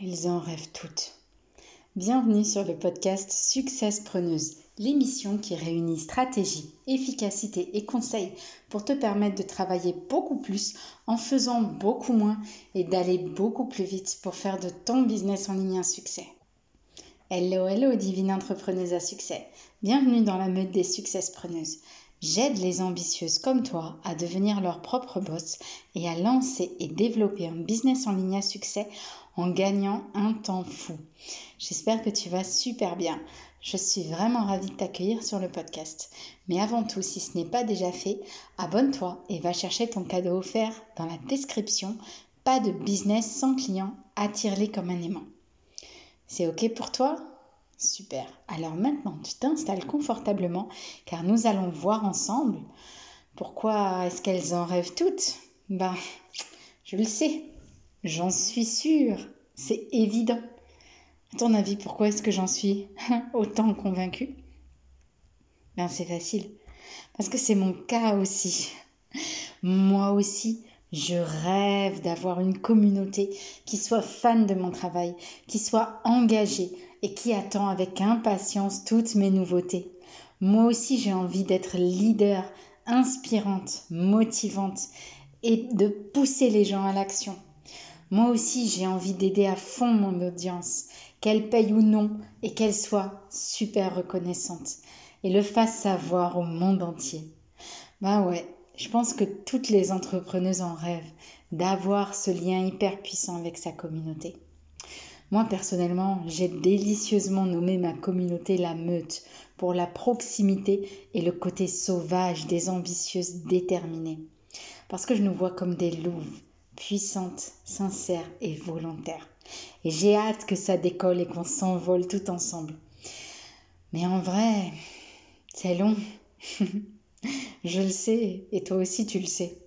Elles en rêvent toutes. Bienvenue sur le podcast Success Preneuse, l'émission qui réunit stratégie, efficacité et conseils pour te permettre de travailler beaucoup plus en faisant beaucoup moins et d'aller beaucoup plus vite pour faire de ton business en ligne un succès. Hello, hello, divine entrepreneuse à succès. Bienvenue dans la meute des Success Preneuses. J'aide les ambitieuses comme toi à devenir leur propre boss et à lancer et développer un business en ligne à succès en gagnant un temps fou. J'espère que tu vas super bien. Je suis vraiment ravie de t'accueillir sur le podcast. Mais avant tout, si ce n'est pas déjà fait, abonne-toi et va chercher ton cadeau offert dans la description. Pas de business sans client, attire-les comme un aimant. C'est OK pour toi? Super. Alors maintenant, tu t'installes confortablement car nous allons voir ensemble pourquoi est-ce qu'elles en rêvent toutes Ben, je le sais. J'en suis sûre. C'est évident. À ton avis, pourquoi est-ce que j'en suis autant convaincue? Ben, c'est facile. Parce que c'est mon cas aussi. Moi aussi, je rêve d'avoir une communauté qui soit fan de mon travail, qui soit engagée, et qui attend avec impatience toutes mes nouveautés. Moi aussi j'ai envie d'être leader, inspirante, motivante et de pousser les gens à l'action. Moi aussi j'ai envie d'aider à fond mon audience, qu'elle paye ou non et qu'elle soit super reconnaissante et le fasse savoir au monde entier. Bah ouais, je pense que toutes les entrepreneuses en rêvent d'avoir ce lien hyper puissant avec sa communauté. Moi personnellement, j'ai délicieusement nommé ma communauté la meute pour la proximité et le côté sauvage des ambitieuses déterminées. Parce que je nous vois comme des louves, puissantes, sincères et volontaires. Et j'ai hâte que ça décolle et qu'on s'envole tout ensemble. Mais en vrai, c'est long. je le sais, et toi aussi tu le sais.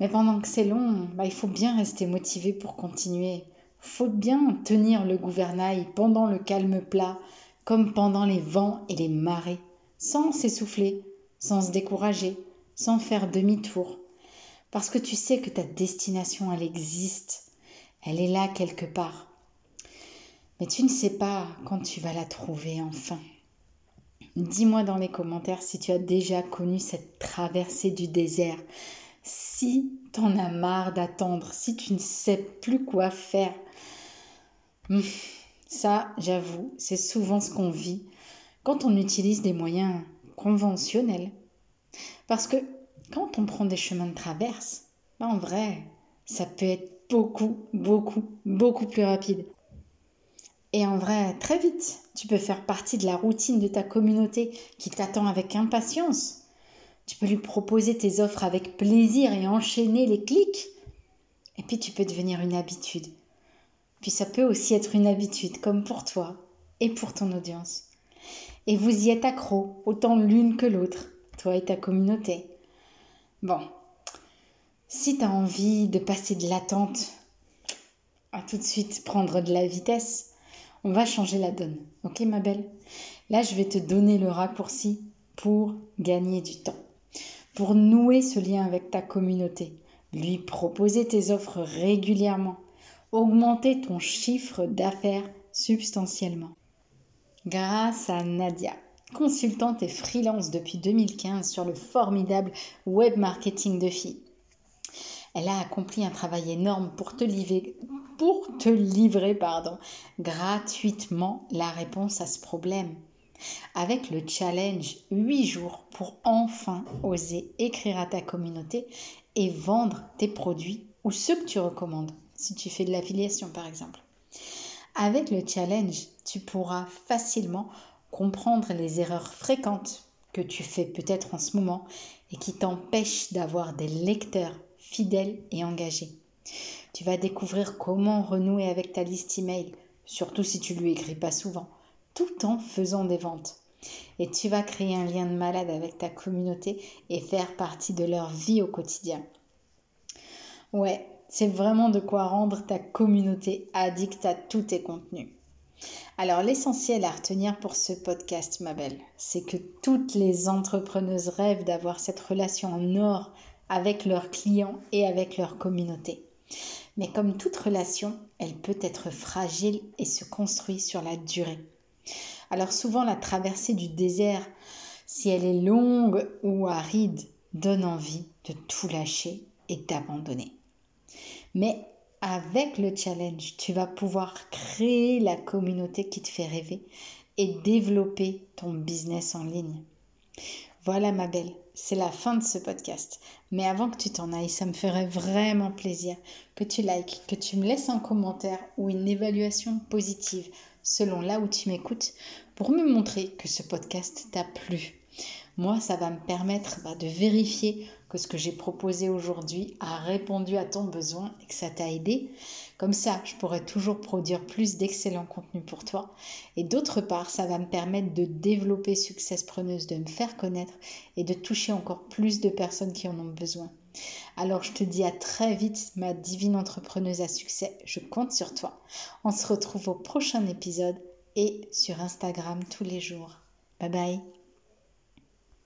Mais pendant que c'est long, bah, il faut bien rester motivé pour continuer faut bien tenir le gouvernail pendant le calme plat, comme pendant les vents et les marées, sans s'essouffler, sans se décourager, sans faire demi-tour. Parce que tu sais que ta destination, elle existe, elle est là quelque part. Mais tu ne sais pas quand tu vas la trouver enfin. Dis-moi dans les commentaires si tu as déjà connu cette traversée du désert, si t'en as marre d'attendre, si tu ne sais plus quoi faire, hum, ça, j'avoue, c'est souvent ce qu'on vit quand on utilise des moyens conventionnels. Parce que quand on prend des chemins de traverse, ben, en vrai, ça peut être beaucoup, beaucoup, beaucoup plus rapide. Et en vrai, très vite, tu peux faire partie de la routine de ta communauté qui t'attend avec impatience. Tu peux lui proposer tes offres avec plaisir et enchaîner les clics. Et puis tu peux devenir une habitude. Puis ça peut aussi être une habitude, comme pour toi et pour ton audience. Et vous y êtes accro, autant l'une que l'autre, toi et ta communauté. Bon, si tu as envie de passer de l'attente à tout de suite prendre de la vitesse, on va changer la donne. Ok ma belle? Là, je vais te donner le raccourci pour gagner du temps pour nouer ce lien avec ta communauté, lui proposer tes offres régulièrement, augmenter ton chiffre d'affaires substantiellement. Grâce à Nadia, consultante et freelance depuis 2015 sur le formidable web marketing de filles. Elle a accompli un travail énorme pour te livrer, pour te livrer pardon, gratuitement la réponse à ce problème avec le challenge 8 jours pour enfin oser écrire à ta communauté et vendre tes produits ou ceux que tu recommandes, si tu fais de l'affiliation par exemple. Avec le challenge, tu pourras facilement comprendre les erreurs fréquentes que tu fais peut-être en ce moment et qui t'empêchent d'avoir des lecteurs fidèles et engagés. Tu vas découvrir comment renouer avec ta liste email, surtout si tu lui écris pas souvent tout en faisant des ventes. Et tu vas créer un lien de malade avec ta communauté et faire partie de leur vie au quotidien. Ouais, c'est vraiment de quoi rendre ta communauté addict à tous tes contenus. Alors l'essentiel à retenir pour ce podcast, ma belle, c'est que toutes les entrepreneuses rêvent d'avoir cette relation en or avec leurs clients et avec leur communauté. Mais comme toute relation, elle peut être fragile et se construit sur la durée. Alors souvent la traversée du désert, si elle est longue ou aride, donne envie de tout lâcher et d'abandonner. Mais avec le challenge, tu vas pouvoir créer la communauté qui te fait rêver et développer ton business en ligne. Voilà ma belle, c'est la fin de ce podcast. Mais avant que tu t'en ailles, ça me ferait vraiment plaisir que tu likes, que tu me laisses un commentaire ou une évaluation positive selon là où tu m'écoutes pour me montrer que ce podcast t'a plu. Moi, ça va me permettre bah, de vérifier que ce que j'ai proposé aujourd'hui a répondu à ton besoin et que ça t'a aidé. Comme ça, je pourrai toujours produire plus d'excellents contenus pour toi. Et d'autre part, ça va me permettre de développer Success Preneuse, de me faire connaître et de toucher encore plus de personnes qui en ont besoin. Alors je te dis à très vite, ma divine entrepreneuse à succès. Je compte sur toi. On se retrouve au prochain épisode et sur Instagram tous les jours. Bye bye